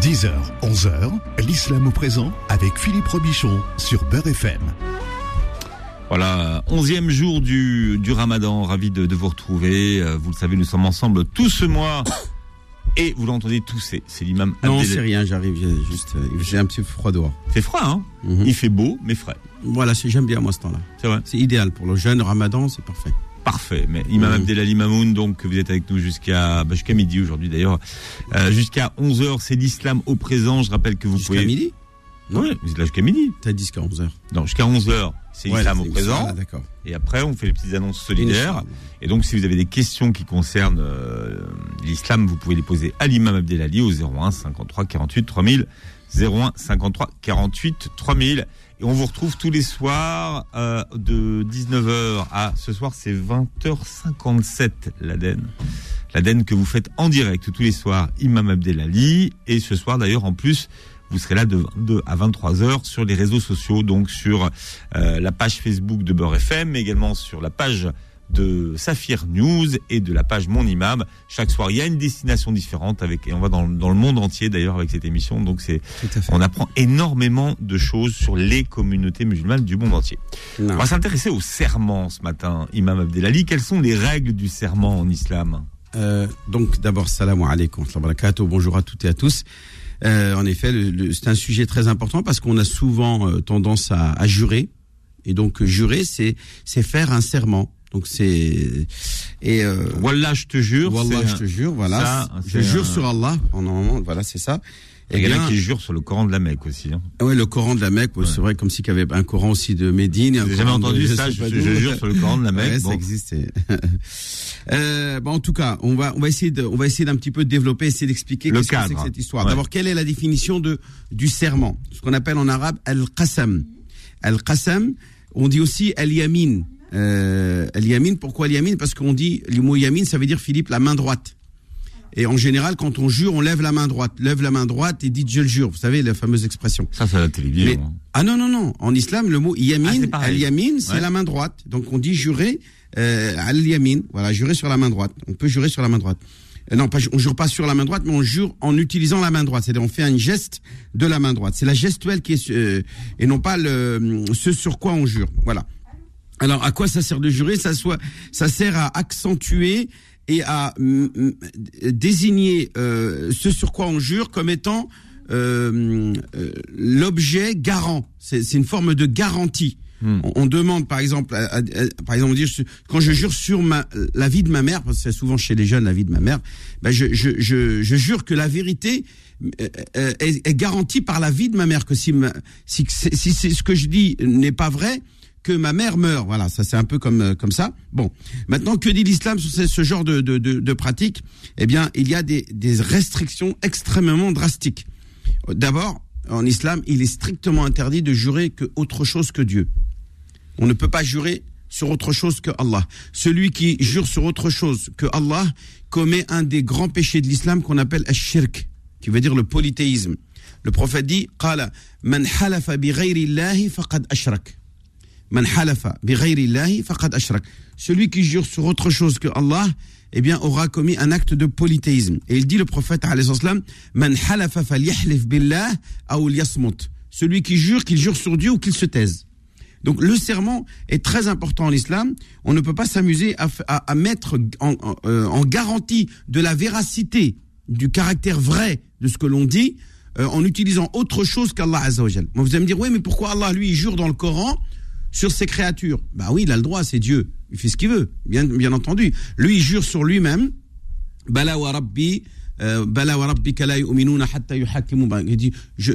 10h, 11h, l'islam au présent avec Philippe Robichon sur Beurre FM. Voilà, onzième jour du, du ramadan, ravi de, de vous retrouver. Euh, Vous le savez, nous sommes ensemble tout ce mois. Et vous l'entendez tousser, c'est l'imam Non, c'est rien, j'arrive, j'ai juste, euh, j'ai un petit froid dehors. C'est froid, hein? Mhm. Il fait beau, mais frais. Voilà, c'est j'aime bien moi ce temps-là. C'est vrai. C'est idéal pour le jeûne Ramadan, c'est parfait. Parfait. Mais Imam. Abdelali Mamoun, donc vous êtes avec nous jusqu'à bah, jusqu'à midi aujourd'hui d'ailleurs. Euh, jusqu'à 11h, c'est l'islam au présent. Je rappelle que vous Jusqu'à pouvez... midi Non. Oui, vous êtes là jusqu'à midi. T'as dit jusqu'à 11h. Non, jusqu'à 11h, c'est l'islam au présent. D'accord. Et après, on fait les petites annonces solidaires. Et donc, si vous avez des questions qui concernent euh, l'islam, vous pouvez les poser à l'imam Abdelali au 01 53 48 3000. 01 53 48 3000. Et on vous retrouve tous les soirs euh, de 19h à ce soir, c'est 20h57 l'Aden. L'Aden que vous faites en direct tous les soirs, Imam Abdelali. Et ce soir, d'ailleurs, en plus, vous serez là de 22 à 23 heures sur les réseaux sociaux, donc sur euh, la page Facebook de Beurre FM, mais également sur la page de Saphir News et de la page Mon Imam. Chaque soir, il y a une destination différente avec et on va dans, le- dans le monde entier d'ailleurs avec cette émission. Donc c'est on apprend énormément de choses sur les communautés musulmanes du monde entier. Non. On va s'intéresser au serment ce matin, Imam Abdelali. Quelles sont les règles du serment en islam? Euh, donc d'abord, salam alaikum, bonjour à toutes et à tous. Euh, en effet, c'est un sujet très important parce qu'on a souvent euh, tendance à, à jurer. Et donc jurer, c'est c'est faire un serment. Donc c'est et euh, Wallah, je te jure. Wallah, je te jure, voilà. ça, je jure un- sur Allah. En normalement, voilà, c'est ça. Il Eh y en a qui jurent sur le Coran de la Mecque aussi. Hein. ouais, le Coran de la Mecque, ouais, c'est vrai, comme si qu'il y avait un Coran aussi de Médine. et un J'ai jamais de- entendu ça. Je, jure sur le Coran de la Mecque. Ouais, Bon. ça existait. euh, bon, en tout cas, on va on va essayer de on va essayer d'un petit peu développer, essayer d'expliquer Le cadre. que cette histoire. Ouais. D'abord, quelle est la définition de du serment? Ce qu'on appelle en arabe al-qasam. Al-qasam, on dit aussi al-yamin. Euh, al-yamin, pourquoi al-yamin? Parce qu'on dit le mot yamin, ça veut dire Philippe la main droite. Et en général, quand on jure, on lève la main droite, lève la main droite et dit je le jure. Vous savez la fameuse expression. Ça, c'est la télévision. Mais- hein. ah non, non, non. En islam, le mot Ah, yamin, c'est pareil. al-yamin, c'est Ouais. la main droite. Donc on dit jurer euh, al-yamin. Voilà, jurer sur la main droite. On peut jurer sur la main droite. Euh, non, pas, on jure pas sur la main droite, mais on jure en utilisant la main droite. C'est-à-dire on fait un geste de la main droite. C'est la gestuelle qui est euh, et non pas le ce sur quoi on jure. Voilà. Alors, à quoi ça sert de jurer? Ça, soit, ça sert à accentuer et à mm, mm, désigner euh, ce sur quoi on jure comme étant euh, euh, l'objet garant. C'est une forme de garantie. Hmm. On, on demande, par exemple, à- à- à- par exemple, on dit, je- quand je jure sur ma, la vie de ma mère, parce que c'est souvent chez les jeunes la vie de ma mère, ben je, je, je, je jure que la vérité euh, euh, est, est garantie par la vie de ma mère. Que si, ma- si, si, si ce que je dis n'est pas vrai, que ma mère meure. Voilà, ça c'est un peu comme euh, comme ça. Bon, maintenant que dit l'islam sur ce, genre de, de, de, de pratique? Eh bien, il y a des, des restrictions extrêmement drastiques. D'abord, en islam, il est strictement interdit de jurer que autre chose que Dieu. On ne peut pas jurer sur autre chose que Allah. Celui qui jure sur autre chose que Allah commet un des grands péchés de l'islam qu'on appelle ash-shirk, qui veut dire le polythéisme. Le prophète dit "Qala man halafa bi faqad. Celui qui jure sur autre chose que Allah, eh bien, aura commis un acte de polythéisme. Et il dit le prophète. Celui qui jure, qu'il jure sur Dieu ou qu'il se taise. Donc le serment est très important en islam. On ne peut pas s'amuser à, à- à mettre en, euh, en garantie de la véracité, du caractère vrai de ce que l'on dit, euh, en utilisant autre chose qu'Allah Azzawajal. Vous allez me dire, oui, mais pourquoi Allah, lui, il jure dans le Coran sur ses créatures Bah oui, il a le droit, c'est Dieu. Il fait ce qu'il veut, bien, bien entendu. Lui, il jure sur lui-même. Bala wa rabbi, euh. Bah, Il dit, je,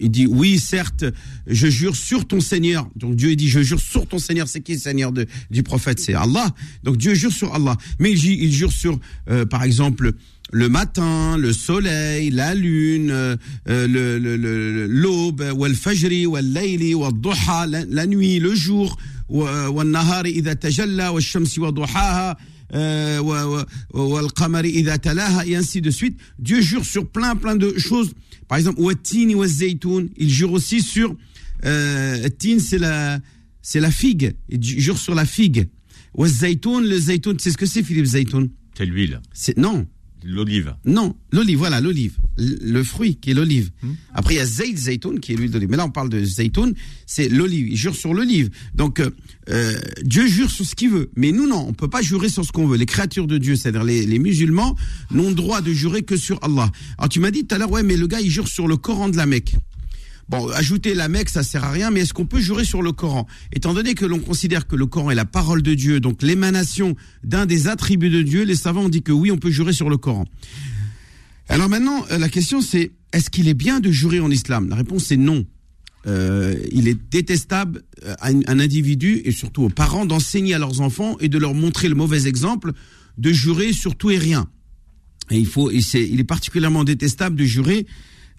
il dit, oui, certes, je jure sur ton Seigneur. Donc Dieu dit, je jure sur ton Seigneur. C'est qui le Seigneur de, du prophète? C'est Allah. Donc Dieu jure sur Allah. Mais il, il jure sur, euh, par exemple, le matin, le soleil, la lune, euh, euh, le- l'aube, wal fajri, wal layli, wal duha, la, nuit, le jour, wa- wal nahari idha tajalla, wal shamsi wa duhaha, euh, et ainsi de suite. Dieu jure sur plein, plein de choses. Par exemple, il jure aussi sur, euh, c'est la, c'est la figue. Il jure sur la figue. Le zaytoun, tu sais ce que c'est, Philippe Zaytoun? C'est l'huile. C'est, non. L'olive. Non, l'olive, voilà, l'olive. Le fruit qui est l'olive. Hmm. Après, il y a zayt zaytoun qui est l'huile d'olive. Mais là, on parle de zaytoun, c'est l'olive. Il jure sur l'olive. Donc, euh, euh, Dieu jure sur ce qu'il veut. Mais nous, non, on peut pas jurer sur ce qu'on veut. Les créatures de Dieu, c'est-à-dire les, les musulmans, n'ont droit de jurer que sur Allah. Alors, tu m'as dit tout à l'heure, ouais, mais le gars, il jure sur le Coran de la Mecque. Bon, ajouter la Mecque, ça sert à rien, mais est-ce qu'on peut jurer sur le Coran? Étant donné que l'on considère que le Coran est la parole de Dieu, donc l'émanation d'un des attributs de Dieu, les savants ont dit que oui, on peut jurer sur le Coran. Alors maintenant, euh, la question c'est, est-ce qu'il est bien de jurer en islam? La réponse est non. Euh, il est détestable euh, à un, individu et surtout aux parents d'enseigner à leurs enfants et de leur montrer le mauvais exemple de jurer sur tout et rien. Et il faut, il est particulièrement détestable de jurer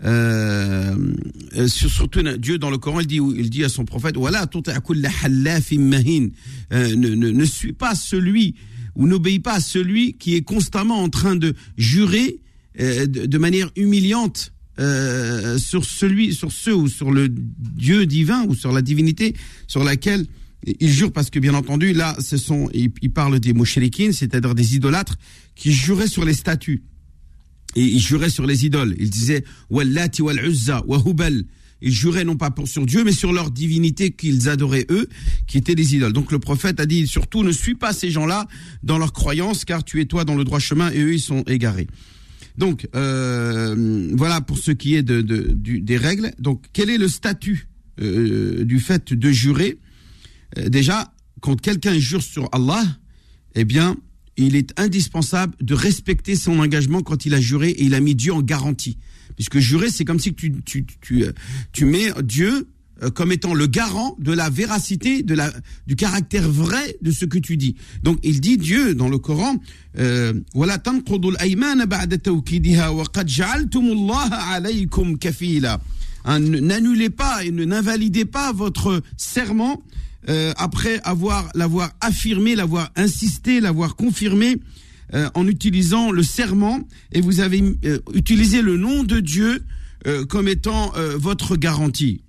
euh, euh, sur, surtout Dieu dans le Coran, il dit, il dit à son prophète, voilà, euh, ne, ne, ne suis pas celui ou n'obéis pas à celui qui est constamment en train de jurer de, manière humiliante sur celui, sur ceux ou sur le Dieu divin ou sur la divinité sur laquelle il jure parce que bien entendu là, ce sont, il, il parle des mouchriquines, c'est-à-dire des idolâtres qui juraient sur les statues et ils juraient sur les idoles. Ils disaient Wallati wal Uzza wa Hubal. Ils juraient non pas pour, sur Dieu, mais sur leur divinité qu'ils adoraient eux, qui étaient des idoles. Donc le prophète a dit surtout ne suis pas ces gens-là dans leur croyance, car tu es toi dans le droit chemin et eux ils sont égarés. Donc euh, voilà pour ce qui est de, de, du, des règles. Donc quel est le statut euh, du fait de jurer? Euh, Déjà, quand quelqu'un jure sur Allah, eh bien il est indispensable de respecter son engagement quand il a juré et il a mis Dieu en garantie. Puisque jurer, c'est comme si tu, tu, tu, tu mets Dieu euh, comme étant le garant de la véracité, de la, du caractère vrai de ce que tu dis. Donc il dit Dieu dans le Coran, euh, N'annulez pas et ne n'invalidez pas votre serment euh, après avoir l'avoir affirmé, l'avoir insisté, l'avoir confirmé euh, en utilisant le serment et vous avez euh, utilisé le nom de Dieu euh, comme étant euh, votre garantie.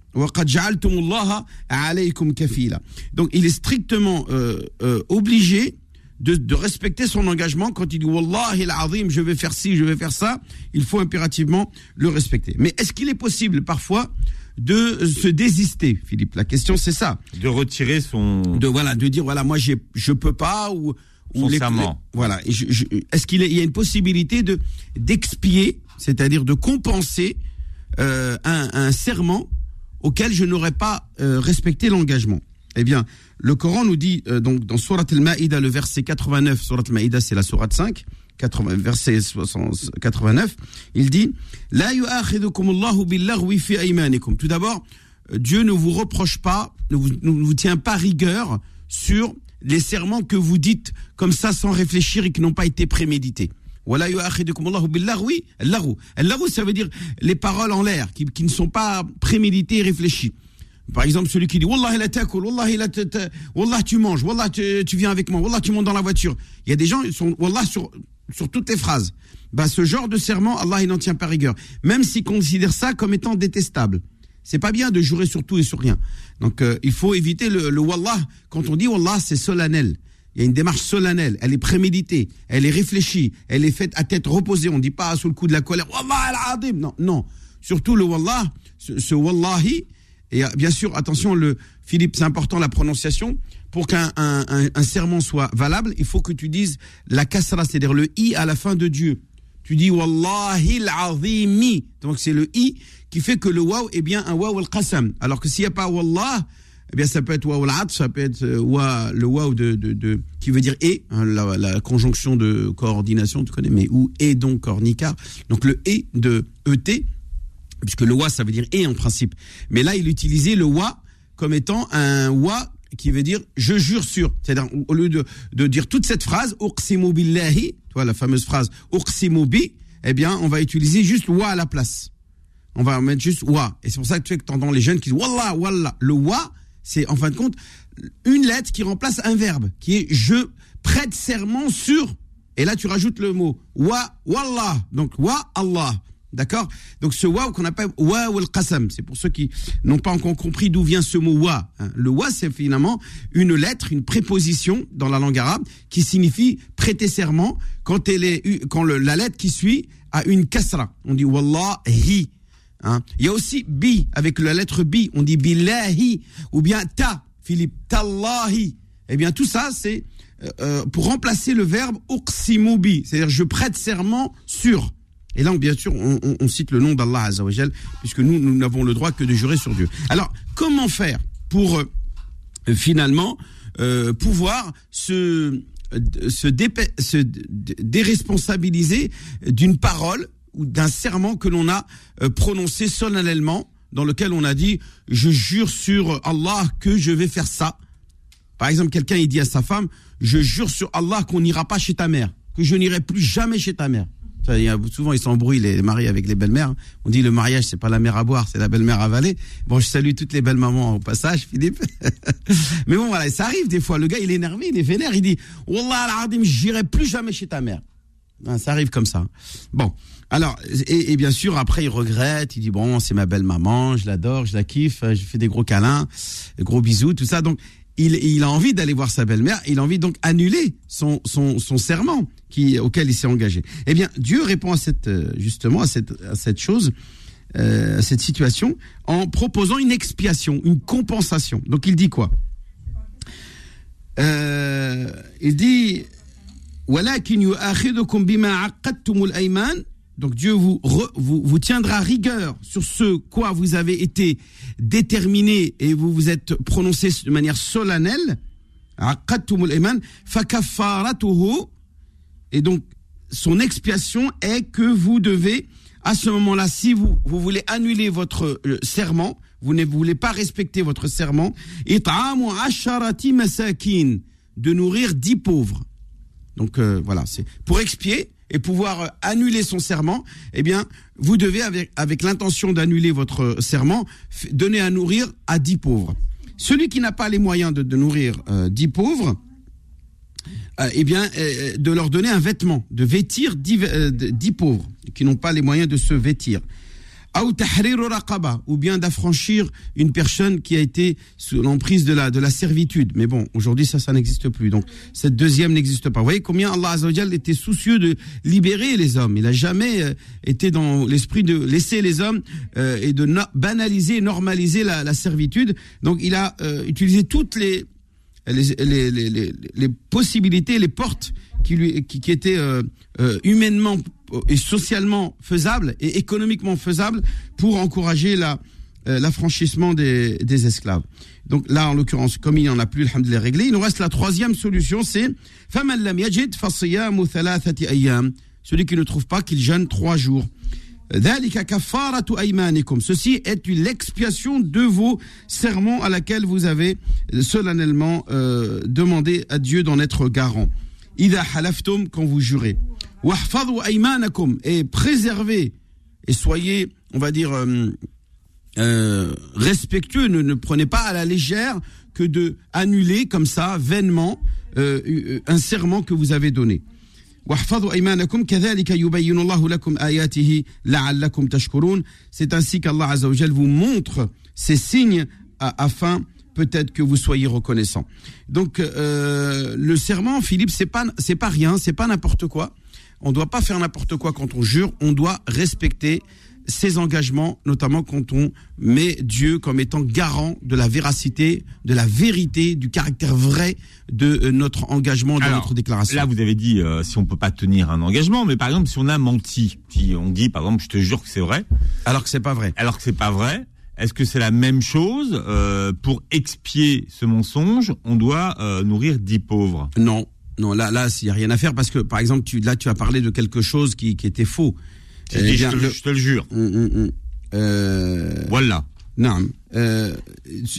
Donc il est strictement euh, obligé de, de, respecter son engagement quand il dit Wallahi al-azim, je vais faire ci, je vais faire ça, il faut impérativement le respecter. Mais est-ce qu'il est possible parfois de se désister, Philippe La question c'est ça. De retirer son. De voilà, de dire voilà, moi j'ai, je peux pas ou. Son les, serment. les, voilà. Est-ce qu'il est, il y a une possibilité de d'expier, c'est-à-dire de compenser euh, un, un serment auquel je n'aurais pas euh, respecté l'engagement? Eh bien, le Coran nous dit euh, donc dans Surat al-Ma'idah, le verset 89, Surat al-Ma'idah c'est la Surat 5, 80, verset 60, 89, il dit. Tout d'abord, Dieu ne vous reproche pas, ne vous, ne vous tient pas rigueur sur les serments que vous dites comme ça sans réfléchir et qui n'ont pas été prémédités. Voilà ça veut dire les paroles en l'air, qui, qui, ne sont pas préméditées et réfléchies. Par exemple, celui qui dit Wallah la takul, Wallah, la Wallah tu manges, Wallah tu, tu, viens avec moi, Wallah tu montes dans la voiture. Il y a des gens, ils sont Wallah sur toutes les phrases. Bah, ce genre de serment, Allah il n'en tient pas rigueur. Même s'il considère ça comme étant détestable. C'est pas bien de jurer sur tout et sur rien. Donc euh, il faut éviter le, le Wallah. Quand on dit Wallah, c'est solennel. Il y a une démarche solennelle, elle est préméditée, elle est réfléchie, elle est faite à tête reposée. On ne dit pas sous le coup de la colère, Wallah al-Adim. Non, non. Surtout le Wallah, ce, ce Wallahi. Et bien sûr, attention, le Philippe, c'est important la prononciation. Pour qu'un un, un, un, serment soit valable, il faut que tu dises la kasra, c'est-à-dire le i à la fin de Dieu. Tu dis Wallahi al-Azimi. Donc c'est le i qui fait que le waw est bien un waw al-Qasam. Alors que s'il n'y a pas Wallah, eh bien ça peut être waw al ça peut être euh, wa, le waw de, de, qui veut dire et, hein, la, la, conjonction de coordination, tu connais, mais ou et donc cornica. Donc le et de et, puisque le wa ça veut dire et en principe. Mais là il utilisait le wa comme étant un wa qui veut dire je jure sur. C'est-à-dire au lieu de, de dire toute cette phrase, uqsimu billahi, tu vois la fameuse phrase uqsimu bi, eh bien on va utiliser juste wa à la place. On va mettre juste wa. Et c'est pour ça que tu entends les jeunes qui disent wallah, wallah. Le wa, c'est en fin de compte une lettre qui remplace un verbe, qui est je prête serment sur. Et là, tu rajoutes le mot wa, wallah. Donc wa, Allah. D'accord? Donc ce wa qu'on appelle wa ou al-qasam, c'est pour ceux qui n'ont pas encore compris d'où vient ce mot wa. hein. Le wa, c'est finalement une lettre, une préposition dans la langue arabe qui signifie prêter serment quand elle est quand la lettre qui suit a une kasra. On dit wallahi. Hein. Il y a aussi bi avec la lettre bi, on dit billahi ou bien ta, Philippe, tallahi. Eh bien tout ça c'est euh, euh, pour remplacer le verbe uqsimu bi, c'est-à-dire je prête serment sur. Et là, bien sûr, on, cite le nom d'Allah Azzawajal, puisque nous, nous n'avons le droit que de jurer sur Dieu. Alors, comment faire pour euh, finalement euh, pouvoir se, se, se dé- déresponsabiliser d'une parole ou d'un serment que l'on a euh, prononcé solennellement, dans lequel on a dit « je jure sur Allah que je vais faire ça ». Par exemple, quelqu'un il dit à sa femme Je jure sur Allah qu'on n'ira pas chez ta mère, que je n'irai plus jamais chez ta mère. Souvent, ils s'embrouillent, les maris avec les belles-mères. On dit le mariage, c'est pas la mère à boire, c'est la belle-mère à avaler. Bon, je salue toutes les belles mamans au passage, Philippe. Mais bon, voilà, ça arrive des fois. Le gars, il est énervé, il est vénère, il dit Wallah j'irai plus jamais chez ta mère. Hein, ça arrive comme ça. Bon, alors, et, bien sûr, après, il regrette, il dit, bon, c'est ma belle maman, je l'adore, je la kiffe, je fais des gros câlins, gros bisous, tout ça. Donc, il, a envie d'aller voir sa belle-mère, il a envie donc annuler son, serment auquel il s'est engagé. Eh bien, Dieu répond à cette, euh, justement à cette, chose, euh, à cette situation, en proposant une expiation, une compensation. Donc il dit quoi? Euh, il dit «» Donc Dieu vous, vous, tiendra rigueur sur ce quoi vous avez été déterminé et vous vous êtes prononcé de manière solennelle. Et donc, son expiation est que vous devez, à ce moment-là, si vous, vous voulez annuler votre euh, serment, vous ne voulez pas respecter votre serment, de nourrir dix pauvres. Donc euh, voilà, c'est pour expier, et pouvoir euh, annuler son serment. Eh bien, vous devez avec l'intention d'annuler votre euh, serment, donner à nourrir à dix pauvres. Celui qui n'a pas les moyens de, nourrir euh, dix pauvres, eh bien, de leur donner un vêtement, de vêtir dix, dix pauvres qui n'ont pas les moyens de se vêtir. Ou bien d'affranchir une personne qui a été sous l'emprise de la, de la servitude. Mais bon, aujourd'hui, ça, ça n'existe plus. Donc, cette deuxième n'existe pas. Vous voyez combien Allah Azzawajal était soucieux de libérer les hommes. Il n'a jamais euh, été dans l'esprit de laisser les hommes euh, et de banaliser, normaliser la, la servitude. Donc, il a euh, utilisé toutes les, les, les, les possibilités, les portes qui était euh, euh, humainement et socialement faisable et économiquement faisable pour encourager la euh, l'affranchissement des, esclaves. Donc là, en l'occurrence, comme il n'y en a plus, alhamdoulilah, réglé, il nous reste la troisième solution, c'est « yajid fasiyamu thalathati ayyam » Celui qui ne trouve pas, qu'il jeûne trois jours. Ceci est l'expiation de vos serments à laquelle vous avez euh, solennellement demandé à Dieu d'en être garant. Ida halaftum, quand vous jurez. Aymanakum, et préservez, et soyez, on va dire, euh, euh, respectueux, ne, ne prenez pas à la légère que de annuler comme ça, vainement, euh, un serment que vous avez donné. C'est ainsi qu'Allah vous montre ces signes afin peut-être que vous soyez reconnaissant. Donc euh, le serment Philippe c'est pas c'est pas rien, c'est pas n'importe quoi. On doit pas faire n'importe quoi quand on jure, on doit respecter ses engagements, notamment quand on met Dieu comme étant garant de la véracité, de la vérité, du caractère vrai de euh, notre engagement, de Alors, notre déclaration. Là, vous avez dit euh, si on peut pas tenir un engagement, mais par exemple, si on a menti, si on dit, par exemple, je te jure que c'est vrai, Alors que c'est pas vrai. alors que c'est pas vrai, est-ce que c'est la même chose euh, pour expier ce mensonge On doit euh, nourrir dix pauvres? Non, non, là, là, il n'y a rien à faire parce que, par exemple, tu, là, tu as parlé de quelque chose qui, qui était faux. Je, Eh bien, je, te, le- je te le jure. Hum, hum, hum. Euh, Voilà. non, euh,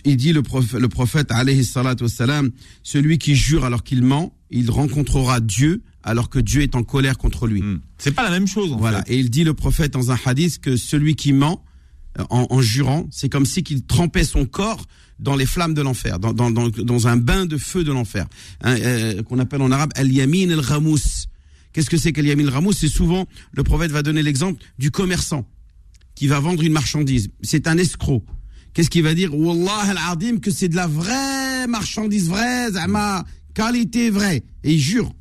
il dit le prophète, le prophète, alayhi wassalam, celui qui jure alors qu'il ment, il rencontrera Dieu alors que Dieu est en colère contre lui. C'est pas la même chose. En Voilà. fait. Et il dit le prophète dans un hadith que celui qui ment en, en jurant, c'est comme si qu'il trempait son corps dans les flammes de l'enfer, dans, dans, dans, dans un bain de feu de l'enfer, hein, euh, qu'on appelle en arabe al-yamin al-ghamous, Qu'est-ce que c'est qu'Eliamil Ramos C'est souvent, le prophète va donner l'exemple du commerçant qui va vendre une marchandise. C'est un escroc. Qu'est-ce qu'il va dire? Wallah al-Adim que c'est de la vraie marchandise vraie, ma qualité vraie. Et il jure.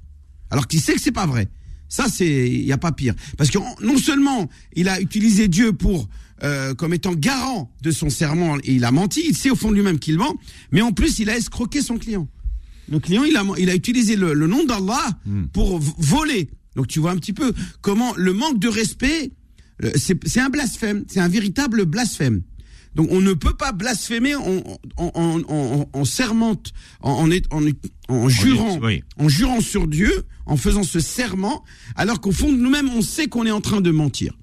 Alors qu'il sait que c'est pas vrai. Ça, c'est, il n'y a pas pire. Parce que non seulement il a utilisé Dieu pour, euh, comme étant garant de son serment, et il a menti, il sait au fond de lui-même qu'il ment, mais en plus, il a escroqué son client. Le client, il a, il a utilisé le, nom d'Allah hmm. pour voler. Donc tu vois un petit peu comment le manque de respect, c'est un blasphème, c'est un véritable blasphème. Donc on ne peut pas blasphémer en, en, en, en sermente, en, en, en, jurant, en jurant sur Dieu, en faisant ce serment, alors qu'au fond de nous-mêmes, on sait qu'on est en train de mentir.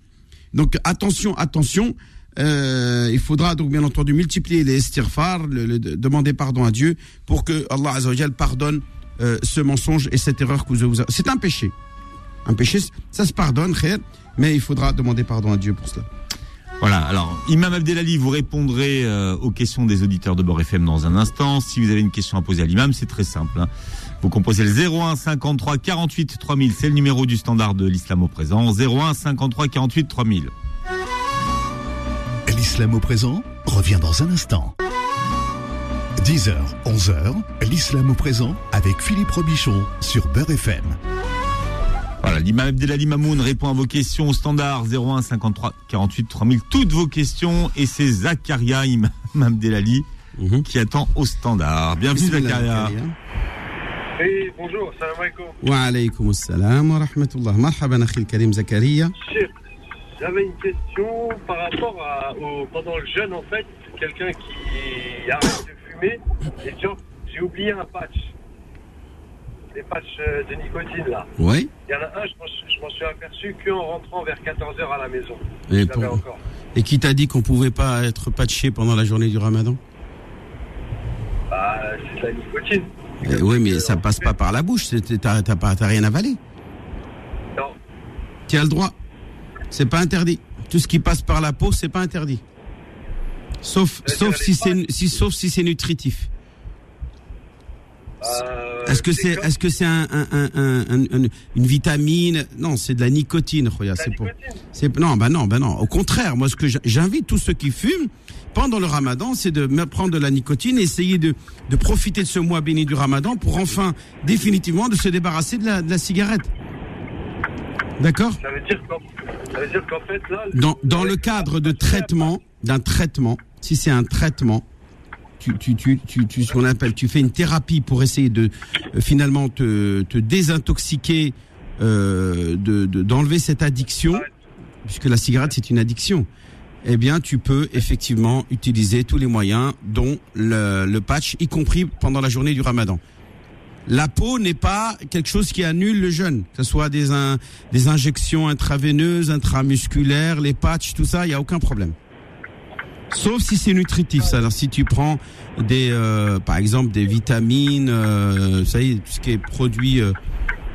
Donc attention, attention. Euh, il faudra donc bien entendu multiplier les estirfar, le, demander pardon à Dieu pour que Allah Azzawajal pardonne euh, ce mensonge et cette erreur que vous avez. C'est un péché. Un péché, ça se pardonne, mais il faudra demander pardon à Dieu pour cela. Voilà, alors Imam Abdelali, vous répondrez euh, aux questions des auditeurs de Bord FM dans un instant. Si vous avez une question à poser à l'imam, c'est très simple. Hein. Vous composez le 01 53 48 3000, c'est le numéro du standard de l'islam au présent. 01 53 48 3000. L'islam au présent revient dans un instant. 10h, 11h, l'islam au présent avec Philippe Robichon sur Beurre FM. Voilà, l'imam Abdelali Mamoun répond à vos questions au standard 01 53 48 3000. Toutes vos questions et c'est Zakaria Imam Abdelali mhm. qui attend au standard. Bienvenue Zakaria. Oui, bonjour, salam alaikum. Wa alaikum salam wa rahmatullah. Marhaban akhil karim Zakaria. J'avais une question par rapport à, au, pendant le jeûne en fait, quelqu'un qui arrête de fumer et j'ai oublié un patch les patchs euh, de nicotine là. Oui. Il y en a un, je m'en suis aperçu qu'en rentrant vers 14h à la maison. Et, Et qui t'a dit qu'on pouvait pas être patché pendant la journée du ramadan? Bah, c'est la nicotine. Oui, mais ça passe pas par la bouche, t'as pas rien avalé. Non. Tu as le droit. C'est pas interdit. Tout ce qui passe par la peau, c'est pas interdit. Sauf, sauf si c'est, si, sauf si c'est nutritif. Euh, est-ce que c'est est-ce que c'est un, une vitamine? Non, c'est de la nicotine, C'est pour c'est non, bah non, bah non. Au contraire, moi ce que j'invite tous ceux qui fument pendant le Ramadan, c'est de prendre de la nicotine et essayer de de profiter de ce mois béni du Ramadan pour enfin définitivement de se débarrasser de la, de la cigarette. D'accord Ça veut dire qu'en fait là dans dans le cadre de traitement d'un traitement, si c'est un traitement tu, tu, tu, tu, tu ce qu'on appelle, tu fais une thérapie pour essayer de euh, finalement te, te désintoxiquer, euh, de d'enlever cette addiction, puisque la cigarette c'est une addiction. Eh bien, tu peux effectivement utiliser tous les moyens, dont le, le patch, y compris pendant la journée du Ramadan. La peau n'est pas quelque chose qui annule le jeûne, que ce soit des, des injections intraveineuses, intramusculaires, les patchs, tout ça, il n'y a aucun problème. Sauf si c'est nutritif. Ça. Alors si tu prends des, euh, par exemple, des vitamines, euh, ça y est, tout ce qui est produit euh,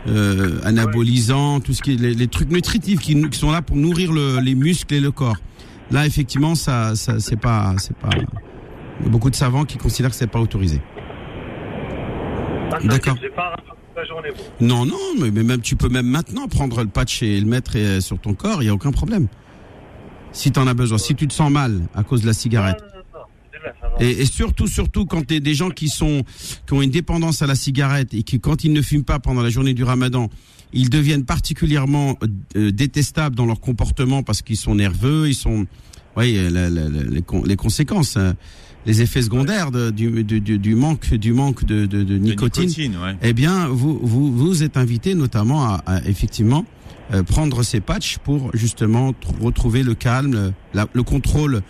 euh anabolisant, tout ce qui est les, trucs nutritifs qui, qui, sont là pour nourrir le, les muscles et le corps. Là, effectivement, ça, ça c'est pas, c'est pas. Il y a beaucoup de savants qui considèrent que c'est pas autorisé. Ah, D'accord. Non, non, mais, mais, même tu peux même maintenant prendre le patch et le mettre sur ton corps, il y a aucun problème si tu en as besoin, si tu te sens mal à cause de la cigarette. Et, surtout, surtout quand tu des gens qui sont qui ont une dépendance à la cigarette et qui, quand ils ne fument pas pendant la journée du Ramadan, ils deviennent particulièrement euh, détestables dans leur comportement parce qu'ils sont nerveux, ils sont, oui, les, conséquences, hein, les effets secondaires du, du, manque du manque de, nicotine. Eh bien, vous, vous vous êtes invité notamment à effectivement euh, prendre ces patchs pour justement retrouver le calme, le contrôle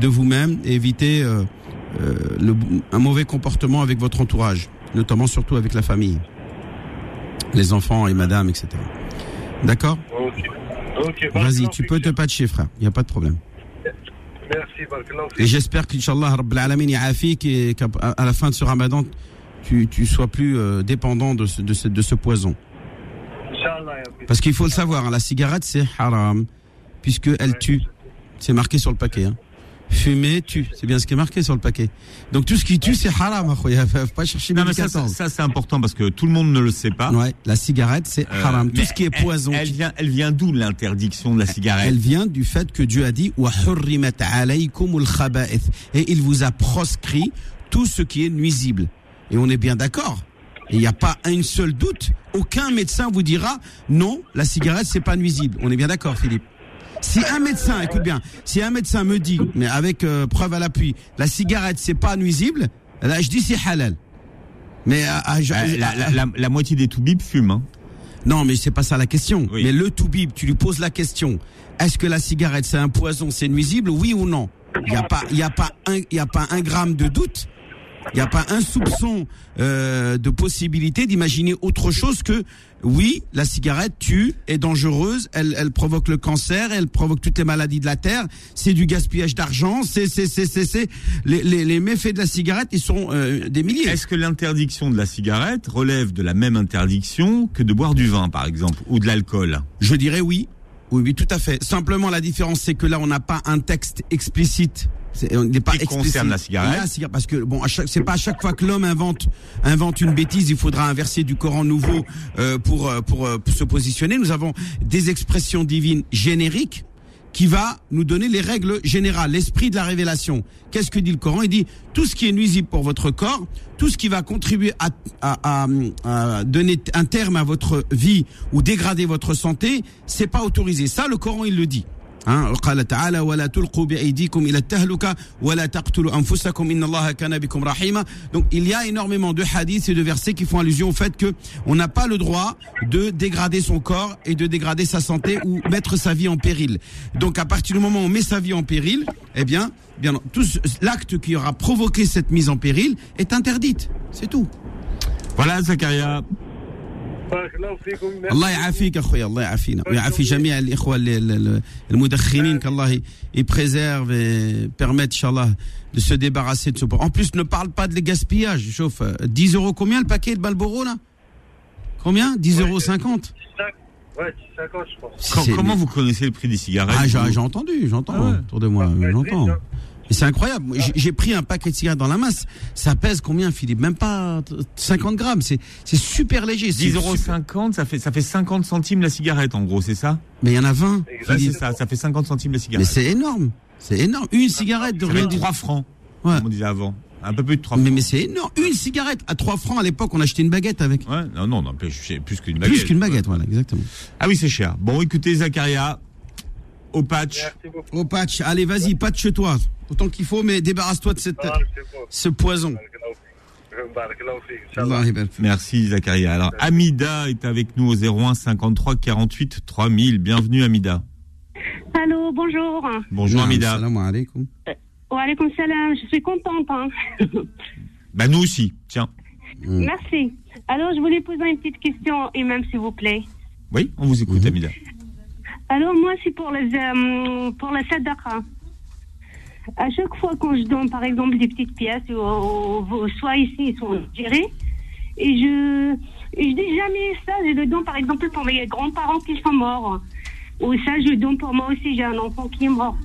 de vous-même et éviter euh, euh, le, un mauvais comportement avec votre entourage, notamment surtout avec la famille, les enfants et madame, etc. D'accord Vas-y, tu peux te patcher, frère. Il n'y a pas de problème. Merci, Et j'espère qu'Inch'Allah, qu'à la fin de ce ramadan, tu, tu sois plus dépendant de ce, de ce, de ce poison. Parce qu'il faut le savoir, hein, la cigarette c'est haram, puisque elle tue. C'est marqué sur le paquet. Hein. Fumer tue. C'est bien ce qui est marqué sur le paquet. Donc tout ce qui tue, c'est haram. Il faut pas chercher Non, mais ça, 1414. ça, ça, c'est important parce que tout le monde ne le sait pas. Ouais, la cigarette, c'est Euh, haram. Tout ce qui est elle- poison. Elle, vient, elle vient d'où l'interdiction de la cigarette? Elle vient du fait que Dieu a dit et il vous a proscrit tout ce qui est nuisible. Et on est bien d'accord. Il n'y a pas un seul doute. Aucun médecin vous dira non, la cigarette c'est pas nuisible. On est bien d'accord, Philippe. Si un médecin, écoute bien, si un médecin me dit, mais avec euh, preuve à l'appui, la cigarette c'est pas nuisible, là je dis c'est halal. Mais à- à- je- Euh, la, la, la, la moitié des toubibs fument. hein. non, mais c'est pas ça la question. Oui. Mais le toubib, tu lui poses la question. Est-ce que la cigarette c'est un poison, c'est nuisible, oui ou non? Il y a pas, il y a pas un, il y a pas un gramme de doute. Il n'y a pas un soupçon euh, de possibilité d'imaginer autre chose que oui, la cigarette tue, est dangereuse, elle, elle provoque le cancer, elle provoque toutes les maladies de la terre, c'est du gaspillage d'argent, c'est c'est c'est c'est c'est les, les, les méfaits de la cigarette, ils sont euh, des milliers. Est-ce que l'interdiction de la cigarette relève de la même interdiction que de boire du vin, par exemple, ou de l'alcool? Je dirais oui. Oui, oui, tout à fait. Simplement, la différence, c'est que là, on n'a pas un texte explicite. C'est- On n'est pas Qui concerne la cigarette. Parce que bon, c'est pas à chaque fois que l'homme invente invente une bêtise, il faudra un verset du Coran nouveau euh, pour, euh, pour euh, pour se positionner. Nous avons des expressions divines génériques qui va nous donner les règles générales, l'esprit de la révélation. Qu'est-ce que dit le Coran? Il dit tout ce qui est nuisible pour votre corps, tout ce qui va contribuer à, à, à- à donner un terme à votre vie ou dégrader votre santé, c'est pas autorisé. Ça, le Coran, il le dit. Hein, قال تعالى ولا تلقوا بأيديكم إلى التهلكة ولا تقتلوا أنفسكم إن الله كان بكم رحيما. Donc il y a énormément de hadiths et de versets qui font allusion au fait que on n'a pas le droit de dégrader son corps et de dégrader sa santé ou mettre sa vie en péril. Donc à partir du moment où on met sa vie en péril, eh bien, bien tout ce- l'acte qui aura provoqué cette mise en péril est interdite. C'est tout. Voilà, Zakaria. بارك الله فيكم merci. الله يعافيك اخويا الله يعافينا ويعافي جميع الاخوه ال- ال- ال- المدخنين qu'Allah y- y préserve et permette inchallah de se débarrasser de ce En plus ne parle pas de les gaspillages, chauffe 10 euros combien le paquet de Balboro là Combien 10 euros 50 Cinq- Ouais, 50, je pense. Com- C'est- comment vous connaissez le prix des cigarettes Ah j'ai vous j'ai entendu, j'entends Ah ouais. autour de moi, Ouais, j'entends. c'est incroyable. J'ai- pris un paquet de cigarettes dans la masse. Ça pèse combien, Philippe? Même pas 50 grammes. C'est super léger. c'est 10,50 euros, super- ça fait, ça fait 50 centimes la cigarette, en gros, c'est ça? Mais il y en a 20. Ouais, Philippe. c'est ça, ça fait 50 centimes la Mais cigarette. c'est énorme. C'est énorme. Une cigarette de rien fait du 3 francs, Ouais. comme on disait avant. Un peu plus de 3 Mais, francs. mais c'est énorme. Une cigarette à 3 francs à l'époque, on achetait une baguette avec. Ouais, non, non, non, plus, plus qu'une baguette. Plus qu'une baguette, voilà, exactement. Ah oui, c'est cher. Bon, écoutez, Zakaria, au patch. Au patch. Allez, vas-y, patch-toi. Autant qu'il faut, mais débarrasse-toi de cette, ce poison. Merci Zacharia. Alors Amida est avec nous au 01 53 48 3000. Bienvenue Amida. Allô, bonjour. Bonjour Amida. Salam alaikum. Euh, Wa alaikum salam, je suis contente. Hein. bah nous aussi, tiens. Hmm. Merci. Alors je voulais poser une petite question, et même s'il vous plaît. Oui, on vous écoute. Mhm. Amida. Alors, moi, c'est pour, les, euh, pour la sadaqa. À chaque fois quand je donne, par exemple, des petites pièces, ou, ou- soit ici, soit en Algérie, et je, et je dis jamais ça, je donne, par exemple, pour mes grands-parents qui sont morts. Ou ça, je donne pour moi aussi, j'ai un enfant qui est mort.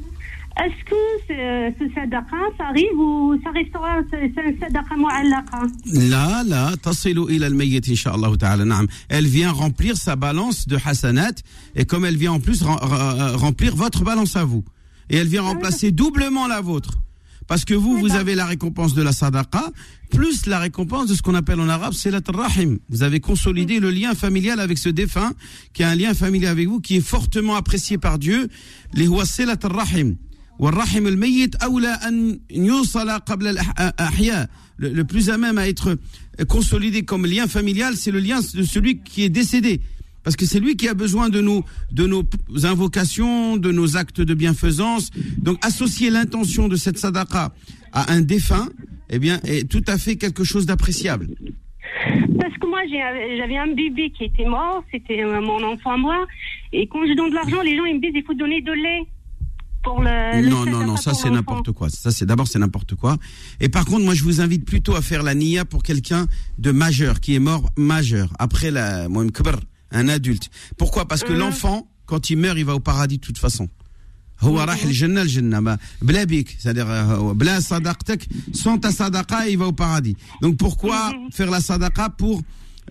Est-ce que ce, ce sadaqa, ça arrive ou ça restera un sadaqa mu'allaqa? Là, là, tasilu ila al-mayyit, insha'Allah ta'ala, na'am. Elle vient remplir sa balance de hasanat et comme elle vient en plus euh, remplir votre balance à vous. Et elle vient ah. remplacer doublement la vôtre. Parce que vous, vous avez la récompense de la sadaqa, plus la récompense de ce qu'on appelle en arabe, c'est la rahim. Vous avez consolidé le lien familial avec ce défunt, qui a un lien familial avec vous, qui est fortement apprécié par Dieu, les huwa rahim. والرحم الميت أولى أن يوصل قبل الأحياء le, le plus à même à être consolidé comme lien familial, c'est le lien de celui qui est décédé. Parce que c'est lui qui a besoin de nos, de nos invocations, de nos actes de bienfaisance. Donc, associer l'intention de cette sadaqa à un défunt, eh bien, est tout à fait quelque chose d'appréciable. Parce que moi, j'ai- j'avais un bébé qui était mort, c'était euh, mon enfant à moi. Et quand je donne de l'argent, les gens ils me disent il faut donner de lait pour le. le non, non, sadaqa non, ça pour c'est l'enfant. n'importe quoi. Ça c'est d'abord c'est n'importe quoi. Et par contre, moi je vous invite plutôt à faire la niya pour quelqu'un de majeur qui est mort majeur après la moi, kbar, un adulte. Pourquoi Parce que Mhm. l'enfant quand il meurt, il va au paradis de toute façon. هو راح الجنة الجنة ما بلا بيك c'est-à-dire euh, هو بلا صدقتك sans ta sadaqa il va au paradis donc pourquoi faire la sadaqa pour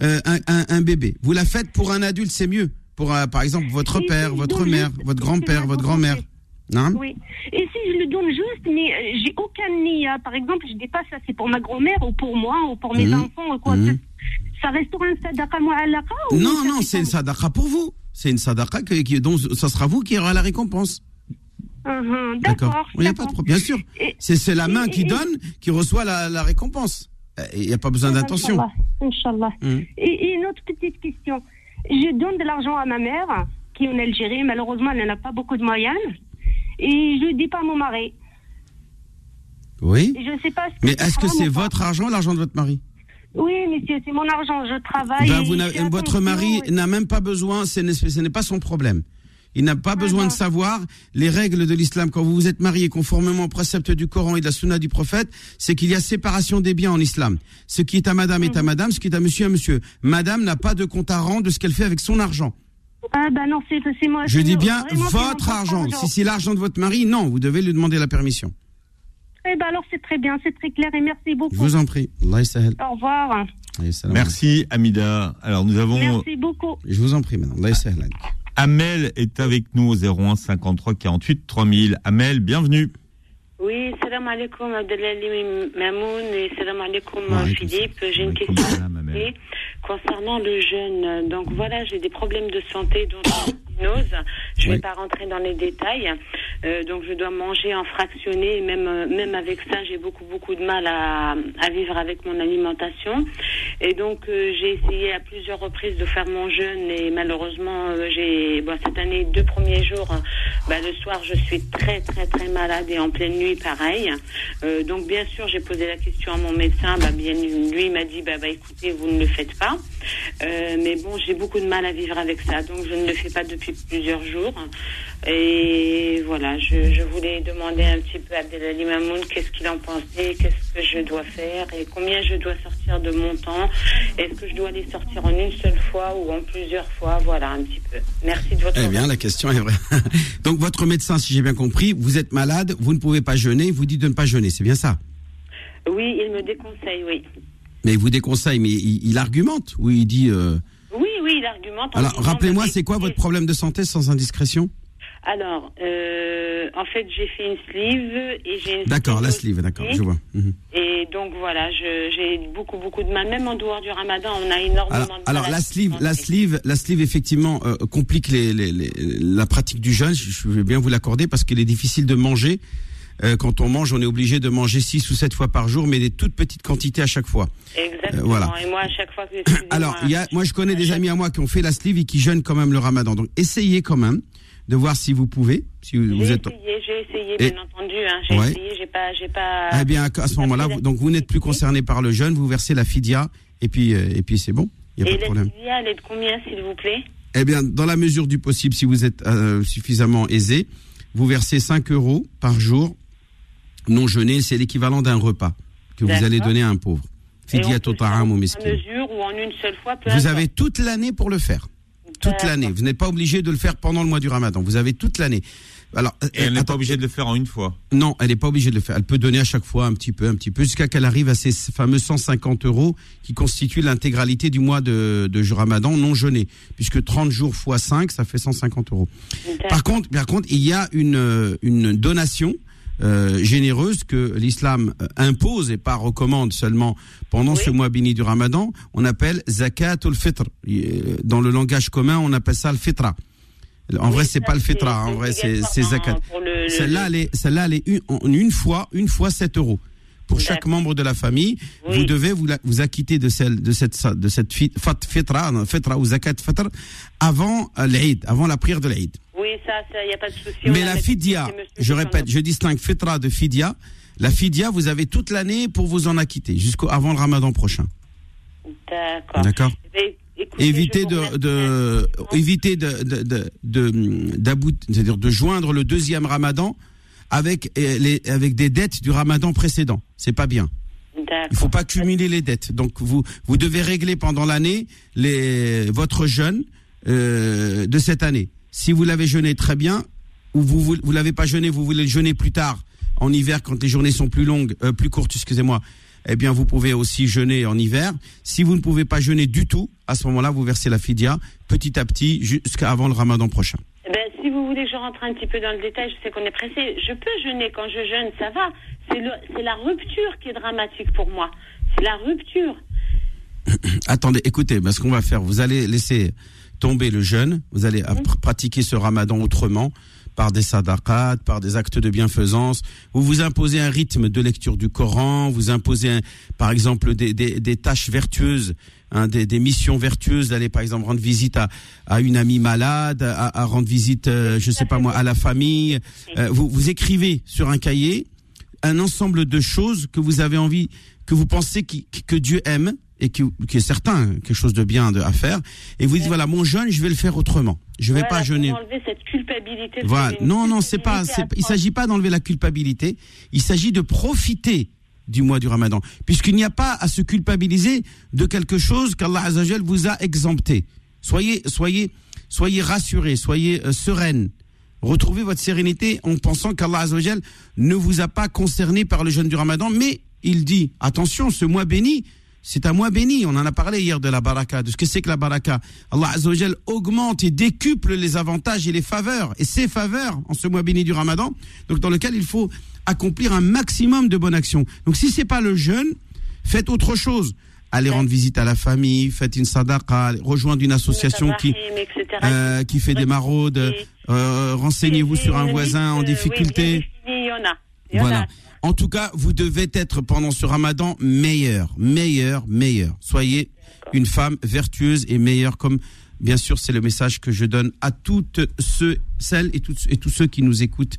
euh, un, un, un bébé vous la faites pour un adulte c'est mieux pour euh, par exemple votre Oui, père oui, votre donc, mère juste, votre c'est grand-père ma votre grand-mère non Oui. Et si je le donne juste, mais euh, j'ai aucun nia, par exemple, je dis pas ça, c'est pour ma grand-mère ou pour moi ou pour mes Mhm. enfants ou quoi. Mhm. Ça restera un sadaqa mu'allaqa ou non non c'est une sadaqa pour vous c'est une sadaqa que, qui, dont ça sera vous qui aura la récompense Mhm, d'accord D'accord. il n'y a pas de problème bien sûr c'est c'est la main et- qui et- donne qui reçoit la, la récompense Euh, il n'y a pas besoin d'intention Inch'Allah. Mhm. Et, et une autre petite question. Je donne de l'argent à ma mère, qui est en Algérie. Malheureusement, elle n'a pas beaucoup de moyens. Et je ne dis pas à mon mari. oui Et je ne sais pas. mais est-ce que c'est votre argent l'argent de votre mari? Oui, monsieur, c'est mon argent. Je travaille. Ben, vous je votre mari n'a même pas besoin, ce n'est pas son problème. Il n'a pas besoin de savoir les règles de l'islam. Quand vous vous êtes marié conformément aux préceptes du Coran et de la sunna du prophète, c'est qu'il y a séparation des biens en islam. Ce qui est à madame est à Mhm. madame, ce qui est à monsieur est à monsieur. Madame n'a pas de compte à rendre de ce qu'elle fait avec son argent. Ah, ben non, c'est c'est moi. Je dis bien votre argent. argent. Si c'est l'argent de votre mari, non, vous devez lui demander la permission. Eh ben alors, c'est très bien, c'est très clair et merci beaucoup. Je vous en prie. Allah. Au revoir. Merci Amida. Alors nous avons Merci beaucoup. Je vous en prie, madame. Allah. Amel est avec nous au 01 53 48 3000. Amel, bienvenue. Oui, salam alaikum Abdelali Mamoun et salam alaikum Philippe. J'ai une question concernant le jeûne. Donc voilà, j'ai des problèmes de santé dont je ne Oui. vais pas rentrer dans les détails. Euh, donc je dois manger en fractionné. Même euh, même avec ça, j'ai beaucoup beaucoup de mal à, à vivre avec mon alimentation. Et donc euh, j'ai essayé à plusieurs reprises de faire mon jeûne et malheureusement euh, j'ai bon, cette année deux premiers jours. bah, le soir, je suis très très très malade et en pleine nuit pareil. Euh, donc bien sûr, j'ai posé la question à mon médecin. Bah, bien lui m'a dit bah, bah écoutez, vous ne le faites pas. Mais bon, j'ai beaucoup de mal à vivre avec ça, donc je ne le fais pas depuis plusieurs jours. Et voilà, je, je voulais demander un petit peu à Abdelali Mamoun qu'est-ce qu'il en pensait, qu'est-ce que je dois faire et combien je dois sortir de mon temps. Est-ce que je dois les sortir en une seule fois ou en plusieurs fois? Voilà, un petit peu. Merci de votre Eh bien, la question est vraie. Donc, votre médecin, si j'ai bien compris, vous êtes malade, vous ne pouvez pas jeûner, il vous dit de ne pas jeûner, c'est bien ça? Oui, il me déconseille, oui. Mais il vous déconseille, mais il, il argumente ou il dit. euh, Oui, oui, il argumente. en Alors, rappelez-moi, bah, c'est quoi votre problème de santé sans indiscrétion? Alors, euh, en fait, j'ai fait une sleeve et j'ai une D'accord, la sleeve, d'accord, je vois. Mhm. Et donc voilà, j'ai beaucoup beaucoup de mal. Même en dehors du Ramadan, on a énormément Alors, de mal. alors la sleeve, la sleeve, la sleeve effectivement euh, complique les, les- les- la pratique du jeûne. Je vais bien vous l'accorder parce qu'il est difficile de manger. Euh, quand on mange, on est obligé de manger 6 ou 7 fois par jour, mais des toutes petites quantités à chaque fois. Exactement. Euh, voilà. Et moi, à chaque fois que Alors, il y a, moi, je connais des amis à moi qui ont fait la sleeve et qui jeûnent quand même le ramadan. Donc, essayez quand même de voir si vous pouvez. Si vous, vous j'ai êtes. essayé, j'ai essayé, Et- bien entendu. Hein, j'ai Ouais. essayé, j'ai pas, j'ai pas. Eh bien, à ce moment-là, vous- donc vous n'êtes plus concerné par le jeûne, vous versez la fidia et puis, euh, et puis c'est bon. Il n'y a Et pas de problème. l'aide elle est de combien, s'il vous plaît? Eh bien, dans la mesure du possible, si vous êtes euh, suffisamment aisé, vous versez 5 euros par jour non jeûné. C'est l'équivalent d'un repas que vous allez donner à un pauvre. Et Fidia totaram ou En miskin. mesure ou en une seule fois, peu Vous importe. avez toute l'année pour le faire. Toute l'année. Vous n'êtes pas obligé de le faire pendant le mois du ramadan. Vous avez toute l'année. Alors, Et elle euh, n'est pas obligée de le faire en une fois. non, elle n'est pas obligée de le faire. Elle peut donner à chaque fois un petit peu, un petit peu, jusqu'à qu'elle arrive à ces fameux 150 euros qui constituent l'intégralité du mois de, de ramadan non jeûné. Puisque 30 jours fois 5, ça fait 150 euros. Par contre, par contre, il y a une, euh, une donation euh, généreuse que l'islam euh, impose et pas recommande seulement pendant Oui. ce mois béni du Ramadan. On appelle zakat ul fitr. Euh, Dans le langage commun, on appelle ça le fitra. En Oui, vrai, c'est pas le fitra. hein. En c'est vrai, c'est zakat. Celle-là, elle est, celle-là, elle est une fois, une fois 7 euros. Pour chaque membre de la famille, Oui. vous devez vous, la- vous acquitter de celle, de cette, de cette fitra, fitra ou zakat fitr avant euh, l'Eid, avant la prière de l'Eid. Oui, ça, il n'y a pas de souci. Mais la monsieur je répète, je distingue fitra de fidia. La fidia, vous avez toute l'année pour vous en acquitter, jusqu'au avant le ramadan prochain. D'accord. D'accord Eh je vous de, de, évitez de, de, de, de- de joindre le deuxième ramadan avec, euh, les, avec des dettes du ramadan précédent. C'est pas bien. Il D'accord. faut pas cumuler les dettes. Donc vous, vous devez régler pendant l'année les, votre jeûne euh, de cette année. Si vous l'avez jeûné très bien, ou vous vous, vous l'avez pas jeûné, vous voulez le jeûner plus tard, en hiver quand les journées sont plus longues, euh, plus courtes, excusez-moi, eh bien vous pouvez aussi jeûner en hiver. Si vous ne pouvez pas jeûner du tout, à ce moment-là, vous versez la fidia petit à petit jusqu'à avant le ramadan prochain. Eh Ben, vous voulez que je rentre un petit peu dans le détail, je sais qu'on est pressé. Je peux jeûner quand je jeûne, ça va. C'est la rupture qui est dramatique pour moi. C'est la rupture. Attendez, écoutez, ce qu'on va faire, vous allez laisser tomber le jeûne, vous allez pr- pratiquer ce ramadan autrement, par des sadaqat, par des actes de bienfaisance. Vous vous imposez un rythme de lecture du Coran, vous imposez, par exemple, des tâches vertueuses, hein, des, des missions vertueuses, d'aller, par exemple, rendre visite à, à une amie malade, à, à rendre visite, euh, je sais pas moi, à la famille. Euh, vous, vous écrivez sur un cahier un ensemble de choses que vous avez envie, que vous pensez qui- qui- que Dieu aime et qui, qui est certain quelque chose de bien de, à faire. Et vous dites voilà mon jeûne, je vais le faire autrement. Je vais Voilà, pas jeûner. Pour enlever cette culpabilité. de Voilà. Non, non, c'est pas. il s'agit pas d'enlever la culpabilité. Il s'agit de profiter du mois du Ramadan, puisqu'il n'y a pas à se culpabiliser de quelque chose qu'Allah Azzawajal vous a exempté. Soyez, soyez, soyez rassurés, soyez euh, sereines. Retrouvez votre sérénité en pensant qu'Allah Azzawajal ne vous a pas concerné par le jeûne du Ramadan, mais il dit attention, ce mois béni, c'est un mois béni. On en a parlé hier de la baraka, de ce que c'est que la baraka. Allah Azzawajal augmente et décuple les avantages et les faveurs, et ses faveurs en ce mois béni du Ramadan, donc dans lequel il faut accomplir un maximum de bonnes actions. Donc si c'est pas le jeûne, faites autre chose. Allez rendre visite à la famille, faites une sadaqa, rejoindre une association qui, euh, qui fait des maraudes, euh, renseignez-vous sur un voisin en euh, difficulté. Voilà. En tout cas, vous devez être pendant ce ramadan meilleur, meilleur, meilleur. Soyez une femme vertueuse et meilleure comme bien sûr c'est le message que je donne à toutes ceux, celles et, toutes, et tous ceux qui nous écoutent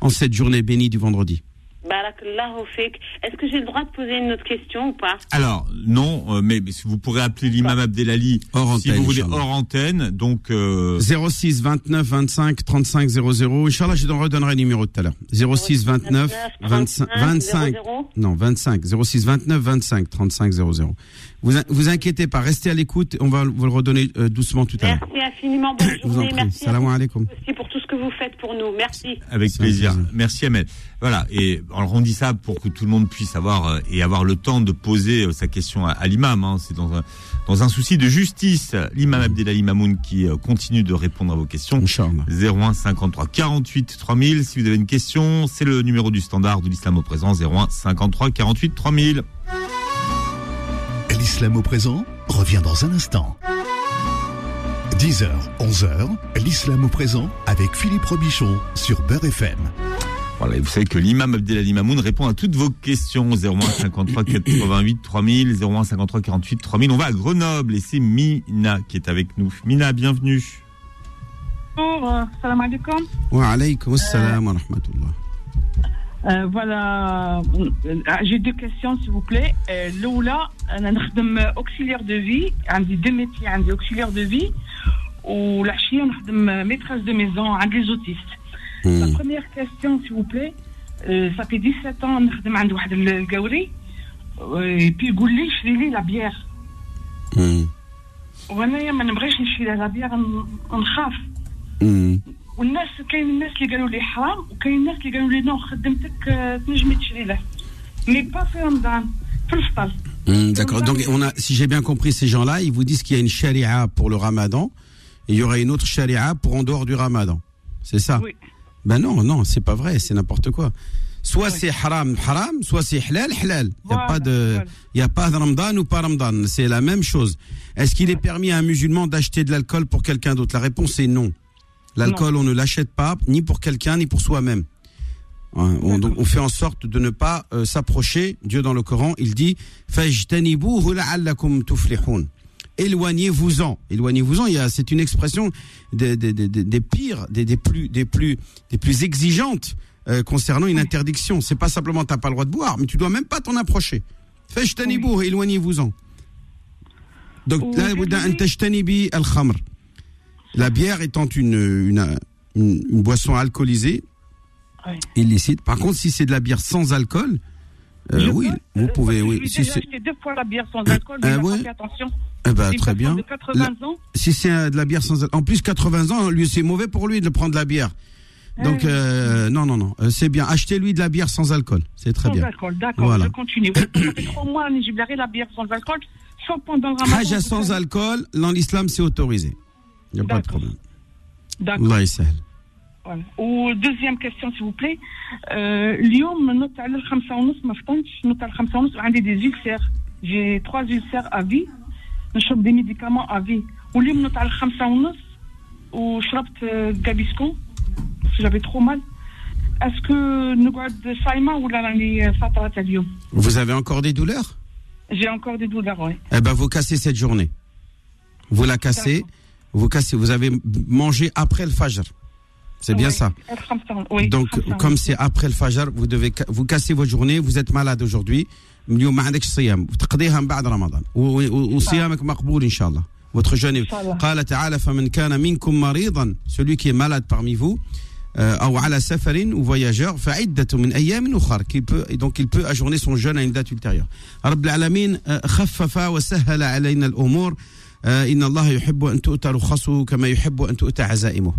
en cette journée bénie du vendredi. Barakallahu fik. Est-ce que j'ai le droit de poser une autre question ou pas? Alors, non, euh, mais, si vous pourrez appeler l'imam Abdelali Hors si antenne, vous voulez hors antenne. Donc, euh, 06 29 25 35 00. Inch'Allah, je t'en redonnerai le numéro tout à l'heure. 06 29 25 25 non 25 06 29 25 35 00. Vous vous inquiétez pas, restez à l'écoute. On va vous le redonner euh, doucement tout à l'heure. Merci infiniment. Bonne Je vous en journée. prie. Merci Salam alaikum. aussi pour tout que vous faites pour nous. Merci. Avec plaisir. Merci Ahmed. Voilà. Et alors on dit ça pour que tout le monde puisse avoir euh, et avoir le temps de poser euh, sa question à, à l'imam. hein. C'est dans un dans un souci de justice. L'imam Abdelali Mamoun qui euh, continue de répondre à vos questions. Inch'Allah. 01 53 48 3000. Si vous avez une question, c'est le numéro du standard de l'islam au présent. 01 53 48 3000. L'islam au présent revient dans un instant. 10h, 11h, l'islam au présent avec Philippe Robichon sur Beurre FM. Voilà, et vous savez que l'imam Abdelali Mamoun répond à toutes vos questions. 01 53 88 3000, 01 53 48 3000. On va à Grenoble et c'est Mina qui est avec nous. Mina, bienvenue. Bonjour, euh, salam alaikum. Wa alaykum assalam wa rahmatullah. Euh, voilà, euh, j'ai deux questions s'il vous plaît. Euh, L'oula, أنا نخدم auxiliaire de vie, عندي deux métiers, عندي auxiliaire de vie والعشية نخدم maîtresse de maison, عندي les autistes. La Hmm. première question s'il vous plaît, euh, ça fait 17 ans نخدم عند واحد القوري et puis يقول لي شري لي لا بيير Hmm. وانايا ما نبغيش نشري لا بيير نخاف Hmm. والناس كاين الناس اللي قالوا لي حرام وكاين الناس اللي قالوا لي نو خدمتك آه، تنجمي تشري له مي با في رمضان في الفطر Hmm, D'accord. Donc, on a, si j'ai bien compris ces gens-là, ils vous disent qu'il y a une charia pour le ramadan et il y aurait une autre charia pour en dehors du ramadan. C'est ça Oui. Ben non, non, c'est pas vrai, c'est n'importe quoi. Soit Oui. c'est haram, haram, soit c'est halal, halal. Il n'y a Voilà, pas de, voilà. il y a pas de ramadan ou pas ramadan. C'est la même chose. Est-ce qu'il est permis à un musulman d'acheter de l'alcool pour quelqu'un d'autre La réponse est non. L'alcool, on ne l'achète pas, ni pour quelqu'un, ni pour soi-même. Hein, On, donc, on fait en sorte de ne pas euh, s'approcher. Dieu dans le Coran, il dit. Éloignez-vous-en. Éloignez-vous-en. C'est une expression des, des, des, des- des pires, des, plus, des plus, des plus exigeantes euh, concernant une interdiction. C'est pas simplement t'as pas le droit de boire, mais tu dois même pas t'en approcher. Éloignez-vous-en. Donc al-khamr. La bière étant une, une, une, une boisson alcoolisée, Ouais. illicite. Par contre, si c'est de la bière sans alcool, euh, oui, peux, vous euh, pouvez, oui. Si c'est, deux fois la bière sans alcool, mais a ouais attention. eh ben, très bien. de 80 ans. Si c'est euh, de la bière sans alcool, en plus 80 ans, lui c'est mauvais pour lui de prendre de la bière. Donc, euh, non, non, non, euh, c'est bien. Achetez-lui de la bière sans alcool. C'est très Sans bien. alcool, d'accord, Voilà. je continue. Ça fait trois mois, j'ai la bière sans alcool, soit pendant le ramadan. Haja sans alcool, dans l'islam, c'est autorisé. Il n'y a pas de problème. D'accord. Voilà. Ou deuxième question, s'il vous plaît. Euh, Lyon, j'ai des ulcères. J'ai trois ulcères à vie. Je chope des médicaments à vie. Ou je suis ou je chope euh, Gabisco, parce que j'avais trop mal. Est-ce que nous de Saïma ou la à euh, Lyon? Vous avez encore des douleurs? J'ai encore des douleurs, oui. Eh bien, vous cassez cette journée. Vous la cassez Vous cassez. Vous avez mangé après le fajr. C'est bien ça. الخمسة ونص وي Donc, خمسة ونص. comme c'est après le fajr, vous devez ca- vous cassez votre journée. Vous êtes malade aujourd'hui. اليوم ما عندكش صيام تقضيها من بعد رمضان و- و- وصيامك مقبول ان شاء الله votre jeûne est- Inch'Allah. قال تعالى فمن كان منكم مريضا celui qui est malade parmi vous euh, أو على سفر ou voyageur فعدة من أيام أخر qui peut et donc il peut ajourner son jeûne à une date ultérieure رب العالمين آه، خفف وسهل علينا الأمور آه، إن الله يحب أن تؤتى رخصه كما يحب أن تؤتى عزائمه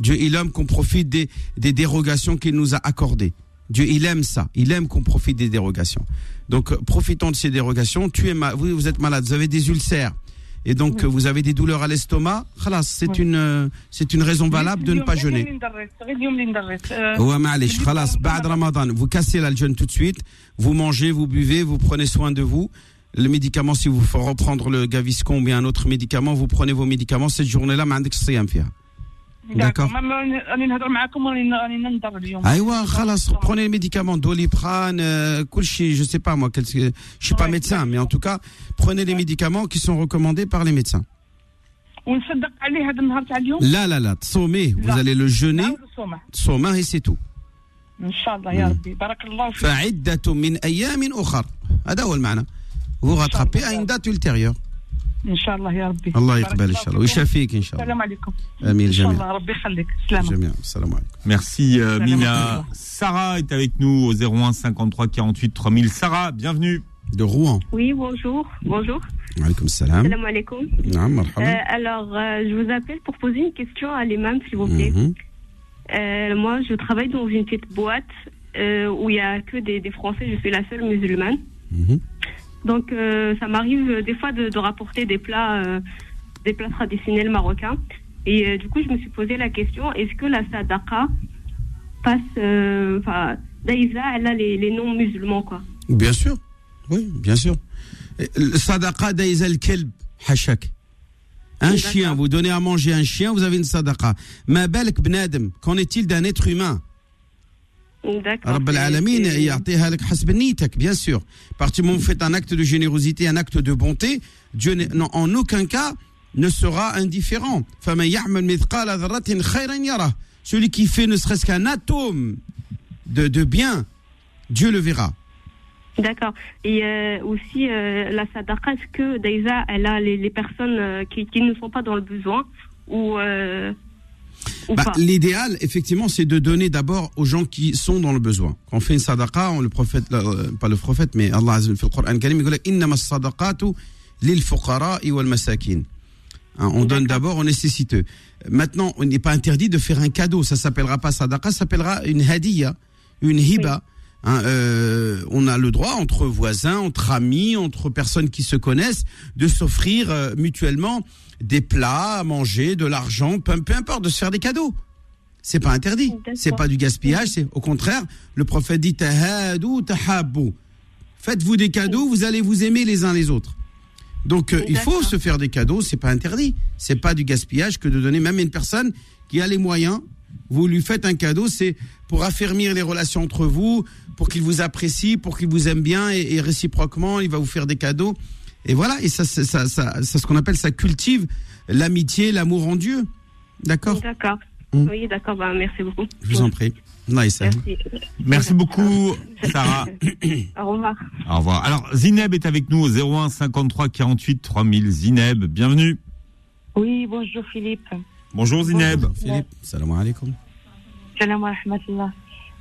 Dieu, il aime qu'on profite des, des dérogations qu'il nous a accordées. Dieu, il aime ça. Il aime qu'on profite des dérogations. Donc, euh, profitons de ces dérogations. Tu es ma- vous, vous êtes malade, vous avez des ulcères. Et donc, euh, vous avez des douleurs à l'estomac. Khalas, C'est Oui. une, euh, c'est une raison valable de ne pas غير jeûner. اليوم اللي ندرس، غير اليوم اللي ندرس. آه، Ouais, معلش, خلاص, بعد Ramadan, vous cassez là le jeûne tout de suite, vous mangez, vous buvez, vous prenez soin de vous. Le médicament, si vous faut reprendre le Gaviscon ou bien un autre médicament, vous prenez vos médicaments. Cette journée-là, ما عندكش صيام فيها. D'accord. ما- ما- راني نهضر معاكم وراني راني ننظر اليوم Aïwa, khalas, prenez les médicaments, doliprane, euh, kulchi, je sais pas moi, quel- je suis pas Ouais, médecin, mais en tout cas, prenez les médicaments qui sont recommandés par les médecins. ونصدق عليه هذا النهار تاع اليوم Là, là, là, tsomé, vous لا. allez le jeûner, نعاود الصومع tsoma et c'est tout. ان شاء الله يا ربي بارك الله فيك فعدة من أيام أخر. هذا هو المعنى. Vous rattrapez à une date ultérieure. ان شاء الله يا ربي الله بارك يقبل إن شاء الله فيكم. ويشافيك إن شاء الله. السلام عليكم آمين ان شاء جميعا. الله ربي يخليك سلامة جميعا. السلام عليكم. Merci euh, Salam Mina. alaikum. Sarah est avec nous au 01 53 48 3000. Sarah, bienvenue. De Rouen. Oui, bonjour. Bonjour. Alaykoum salam. Salam alaikum. Naam, Euh, marhaba. alors, euh, je vous appelle pour poser une question à l'imam, s'il vous plaît. Mhm. Euh, moi, je travaille dans une petite boîte euh, où il n'y a que des, des Français. Je suis la seule musulmane. Mhm. Donc, euh, ça m'arrive euh, des fois de, de rapporter des plats, euh, des plats traditionnels marocains. Et du coup, je me suis posé la question est-ce que la sadaqa passe. Enfin, Daïsa, elle a les, les noms musulmans, quoi? Bien sûr. Oui, bien sûr. Sadaqa daïza al-kelb, hachak. Un chien, vous donnez à manger un chien, vous avez une sadaqa. Ma bnadem, qu'en est-il d'un être humain? رب c'est- العالمين c'est- يعطيها لك حسب نيتك bien sûr. À partir du moment où vous faites un acte de générosité, un acte de bonté, Dieu n'est- non, en aucun cas ne sera indifférent. فمن يعمل مثقال ذرة خيرا يره. Celui qui fait ne serait-ce qu'un atome de, de bien, Dieu le verra. D'accord. Et euh, aussi, euh, la sadaqa, est-ce que Daïsa, elle a les, les personnes euh, qui, qui ne sont pas dans le besoin ou, euh, ou bah, L'idéal, effectivement, c'est de donner d'abord aux gens qui sont dans le besoin. Quand on fait une sadaqa, on, le prophète, euh, pas le prophète, mais Allah Azza le Coran Karim, il dit Innama lil fuqara'i wal masakin. Hein, on donne d'abord aux nécessiteux. Maintenant, on n'est pas interdit de faire un cadeau. Ça s'appellera pas sadaqa, ça s'appellera une hadiya, une hiba. Hein, euh, on a le droit entre voisins, entre amis, entre personnes qui se connaissent, de s'offrir euh, mutuellement des plats à manger, de l'argent, peu, peu importe, de se faire des cadeaux. C'est pas interdit. C'est pas du gaspillage. C'est au contraire, le prophète dit. Faites-vous des cadeaux, vous allez vous aimer les uns les autres. Donc euh, il faut se faire des cadeaux, c'est pas interdit. C'est pas du gaspillage que de donner même à une personne qui a les moyens. Vous lui faites un cadeau, c'est pour affermir les relations entre vous, pour qu'il vous apprécie, pour qu'il vous aime bien et, et réciproquement, il va vous faire des cadeaux. Et voilà, et ça, c'est ça, ça, ça, ce qu'on appelle, ça cultive l'amitié, l'amour en Dieu. D'accord? D'accord. Mm. Oui, d'accord. Bah, merci beaucoup. Je vous en prie. Nice. hein. Merci. Merci beaucoup, Sarah. Au revoir. Au revoir. Alors, Zineb est avec nous au 01 53 48 3000. Zineb, bienvenue. Oui, bonjour Philippe. Bonjour Zineb. Philippe, salam alaikum. Salam wa rahmatullah.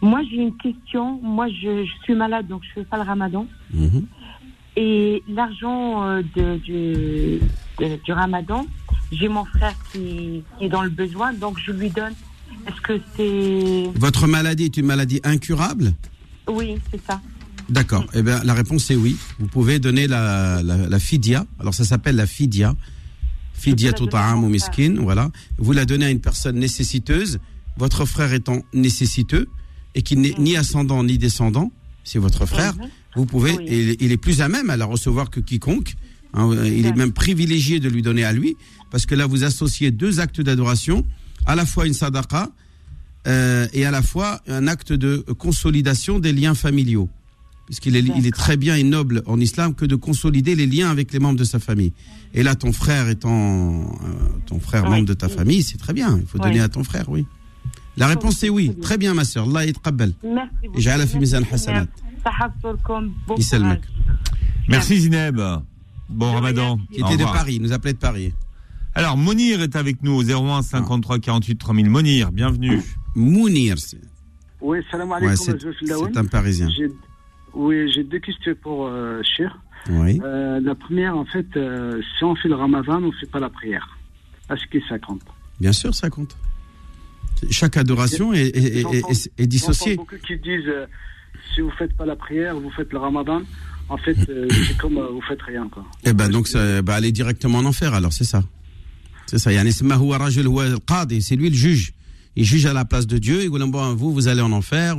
Moi, j'ai une question. Moi, je, je suis malade, donc je fais pas le ramadan. Mhm. Et l'argent euh, de, du, de- du ramadan, j'ai mon frère qui, qui est dans le besoin, donc je lui donne. Est-ce que c'est. Votre maladie est une maladie incurable? Oui, c'est ça. D'accord. Eh bien, la réponse est oui. Vous pouvez donner la, la, la fidia. Alors, ça s'appelle la fidia. Fidia tout ou miskin. Voilà. Vous la donnez à une personne nécessiteuse. Votre frère étant nécessiteux et qui n'est ni ascendant ni descendant, c'est votre frère. Mhm. Vous pouvez, Oui. et il, est plus à même à la recevoir que quiconque. Hein, il est même privilégié de lui donner à lui, parce que là, vous associez deux actes d'adoration, à la fois une sadaqa euh, et à la fois un acte de consolidation des liens familiaux. Puisqu'il est, il est très bien et noble en islam que de consolider les liens avec les membres de sa famille. Et là, ton frère étant euh, ton frère Oui. membre de ta famille, c'est très bien. Il faut donner à ton frère, oui. La réponse est oui. Très bien, ma sœur. Allah est yatqabbal. Merci beaucoup. Merci Zineb. Bon Ramadan. Qui était de Paris, nous appelait de Paris. Alors Monir est avec nous au 01 53 48 3000. Monir, bienvenue. Mounir. Oui, salam alaikum. Ouais, c'est un Parisien. Oui, j'ai deux questions pour euh, Cher. Oui. Euh, la première, en fait, euh, si on fait le ramadan, on ne fait pas la prière. Est-ce que ça compte? Bien sûr, ça compte. Chaque adoration est, est, est, est, dissociée. beaucoup qui disent euh, si vous ne faites pas la prière, vous faites le ramadan. En fait, euh, c'est comme euh, vous ne faites rien. Quoi. Et ben donc, ça, bah, aller directement en enfer, alors, c'est ça. C'est ça. C'est lui le juge. Il juge à la place de Dieu. Vous, vous allez en enfer.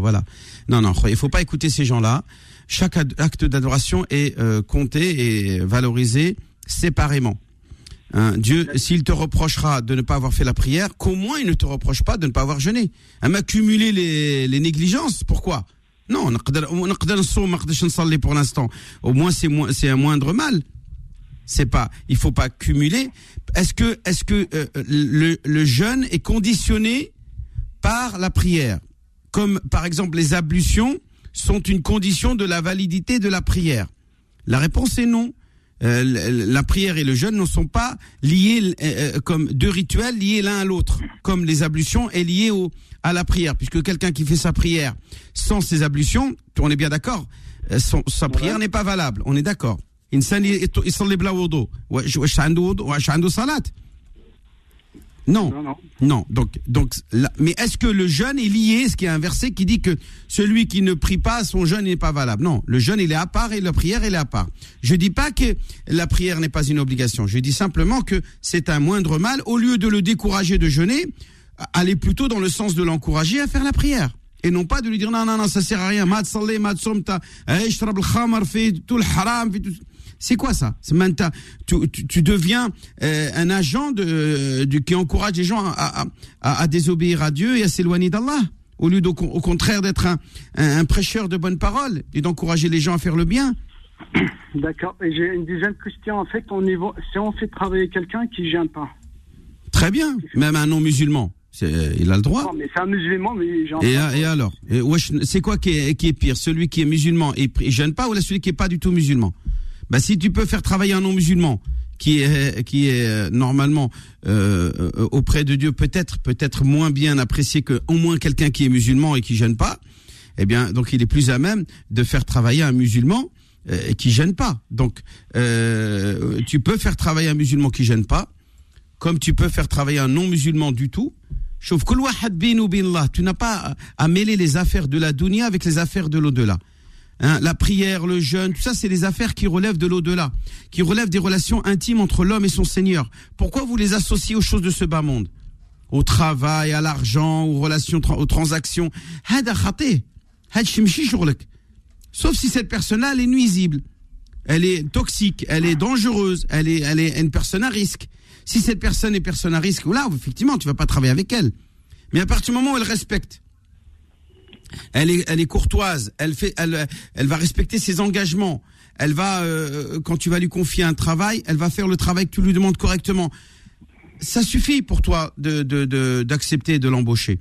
Voilà. Non, non, il faut pas écouter ces gens-là. Chaque acte d'adoration est compté et valorisé séparément. Hein, Dieu, s'il te reprochera de ne pas avoir fait la prière, qu'au moins il ne te reproche pas de ne pas avoir jeûné. Hein, à m'accumuler les, les négligences, pourquoi? Non, on pour l'instant. Au moins c'est mo un moindre mal. C'est pas, il faut pas cumuler. Est-ce que, est-ce que euh, le, le jeûne est conditionné par la prière, comme par exemple les ablutions sont une condition de la validité de la prière La réponse est non. Euh, la prière et le jeûne ne sont pas liés euh, euh, comme deux rituels liés l'un à l'autre, comme les ablutions est lié au, à la prière, puisque quelqu'un qui fait sa prière sans ses ablutions, on est bien d'accord, euh, son- sa prière n'est pas valable, on est d'accord. Non, non, non. Donc, donc, mais est-ce que le jeûne est lié? Est-ce qu'il y a un verset qui dit que celui qui ne prie pas, son jeûne n'est pas valable? Non, le jeûne, il est à part et la prière, elle est à part. Je ne dis pas que la prière n'est pas une obligation. Je dis simplement que c'est un moindre mal. Au lieu de le décourager de jeûner, aller plutôt dans le sens de l'encourager à faire la prière. Et non pas de lui dire non, non, non, ça sert à rien. Eh, c'est quoi ça C'est maintenant, tu, tu, tu deviens euh, un agent de, de- qui encourage les gens à, à, à- à désobéir à Dieu et à s'éloigner d'Allah. Au lieu au contraire d'être un, un, un prêcheur de bonnes paroles et d'encourager les gens à faire le bien. D'accord. Et j'ai une deuxième question. En fait, au niveau, si on fait travailler quelqu'un qui gêne pas. Très bien, même un non-musulman, c'est- euh, il a le droit. Non, mais c'est un musulman, mais. Et, et alors? C'est quoi qui est, qui est pire? Celui qui est musulman et ne jeûne pas ou celui qui est pas du tout musulman? Bah, Si tu peux faire travailler un non-musulman qui est, qui est euh, normalement euh, euh, auprès de Dieu peut-être peut-être moins bien apprécié que au moins quelqu'un qui est musulman et qui jeûne pas, eh bien donc il est plus à même de faire travailler un musulman euh, qui gêne pas. Donc euh, tu peux faire travailler un musulman qui gêne pas, comme tu peux faire travailler un non-musulman du tout. Sauf que tu n'as pas à mêler les affaires de la dunya avec les affaires de l'au-delà. Hein, la prière, le jeûne, tout ça, c'est des affaires qui relèvent de l'au-delà, qui relèvent des relations intimes entre l'homme et son Seigneur. Pourquoi vous les associez aux choses de ce bas monde? Au travail, à l'argent, aux relations, aux transactions. Sauf si cette personne-là, elle est nuisible, elle est toxique, elle est dangereuse, elle est, elle est une personne à risque. Si cette personne est personne à risque, là, effectivement, tu vas pas travailler avec elle. Mais à partir du moment où elle respecte elle est, elle est courtoise, elle fait, elle, elle va respecter ses engagements. Elle va, euh, quand tu vas lui confier un travail, elle va faire le travail que tu lui demandes correctement. Ça suffit pour toi de, de, de- d'accepter de l'embaucher.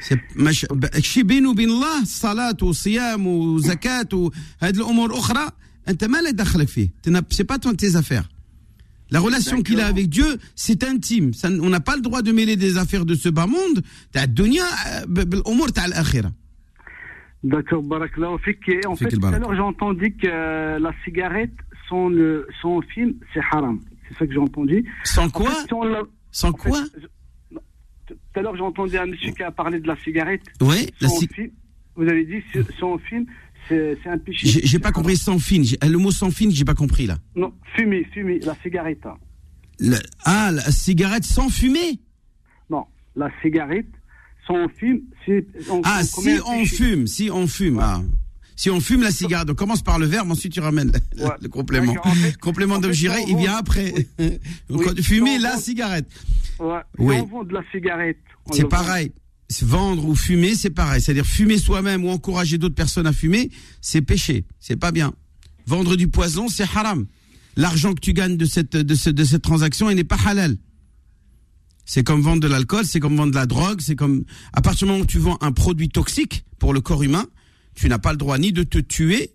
C'est مش- شي بينه وبين الله صلاة وصيام وزكاة وهذه الأمور أخرى أنت ما لا دخلك فيه c'est pas ton tes affaires la relation qu'il a avec Dieu, c'est intime. On n'a pas le droit de mêler des affaires de ce bas monde. Euh, D'accord, Barakallahu En fait, tout à l'heure, j'ai entendu que la cigarette, sans, euh, film, c'est haram. C'est ça que j'ai entendu. Sans quoi sans, quoi fait. Tout à l'heure, j'ai entendu un monsieur qui a parlé de la cigarette. Oui, la cigarette. Vous avez dit sans film, c'est un péché. j'ai pas compris sans fine. Le mot sans fine, j'ai pas compris là. Non, fumer, fumer, la cigarette. ah, la cigarette sans fumée? Non, la cigarette, sans c'est. on- Ah, on si on fume, si on fume. ah. Si on fume la cigarette, on commence par le verbe, ensuite tu ramènes le, Ouais. le complément. D'accord, en fait- complément en de fait, on il vient après. Oui, Fumer la vend- cigarette. Ouais. Oui. On vend de la cigarette. C'est vend- pareil. Vendre ou fumer, c'est pareil. C'est-à-dire fumer soi-même ou encourager d'autres personnes à fumer, c'est péché. C'est pas bien. Vendre du poison, c'est haram. L'argent que tu gagnes de cette, de, ce- de cette transaction, il n'est pas halal. C'est comme vendre de l'alcool, c'est comme vendre de la drogue, c'est comme, à partir du moment où tu vends un produit toxique pour le corps humain, tu n'as pas le droit ni de te tuer,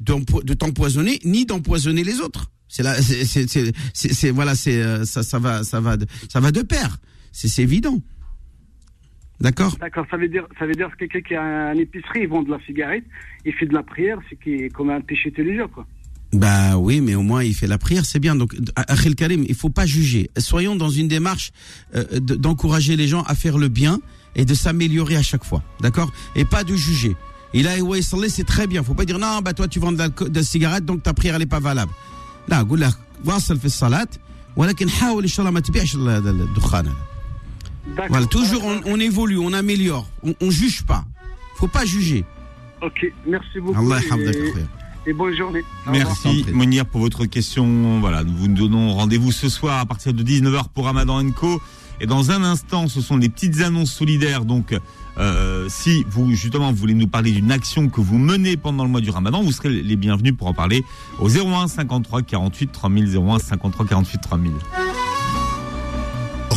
de t'empoisonner, ni d'empoisonner les autres. C'est là, c'est- voilà, c'est, euh, ça, ça va, ça va, de, ça va de pair. C'est, c'est évident. D'accord D'accord, ça veut dire, ça veut dire que quelqu'un qui a une épicerie, il vend de la cigarette, il fait de la prière, c'est qui comme un péché tous les jours, quoi. Bah oui, mais au moins il fait la prière, c'est bien. Donc, Akhil Karim, il faut pas juger. Soyons dans une démarche euh, d'encourager les gens à faire le bien et de s'améliorer à chaque fois, d'accord? Et pas de juger. Il a Et là, c'est très bien. Faut pas dire non, bah toi tu vends de la, de la cigarette, donc ta prière elle pas valable. Là, salat, voilà, toujours on, on évolue, on améliore, on, on juge pas. Faut pas juger. Ok, merci beaucoup. Allah et, et bonne journée. Merci Monir pour votre question. Voilà, nous vous donnons rendez-vous ce soir à partir de 19h pour Ramadan Co. Et dans un instant, ce sont des petites annonces solidaires. Donc, euh, si vous justement vous voulez nous parler d'une action que vous menez pendant le mois du Ramadan, vous serez les bienvenus pour en parler au 01 53 48 3000 01 53 48 3000.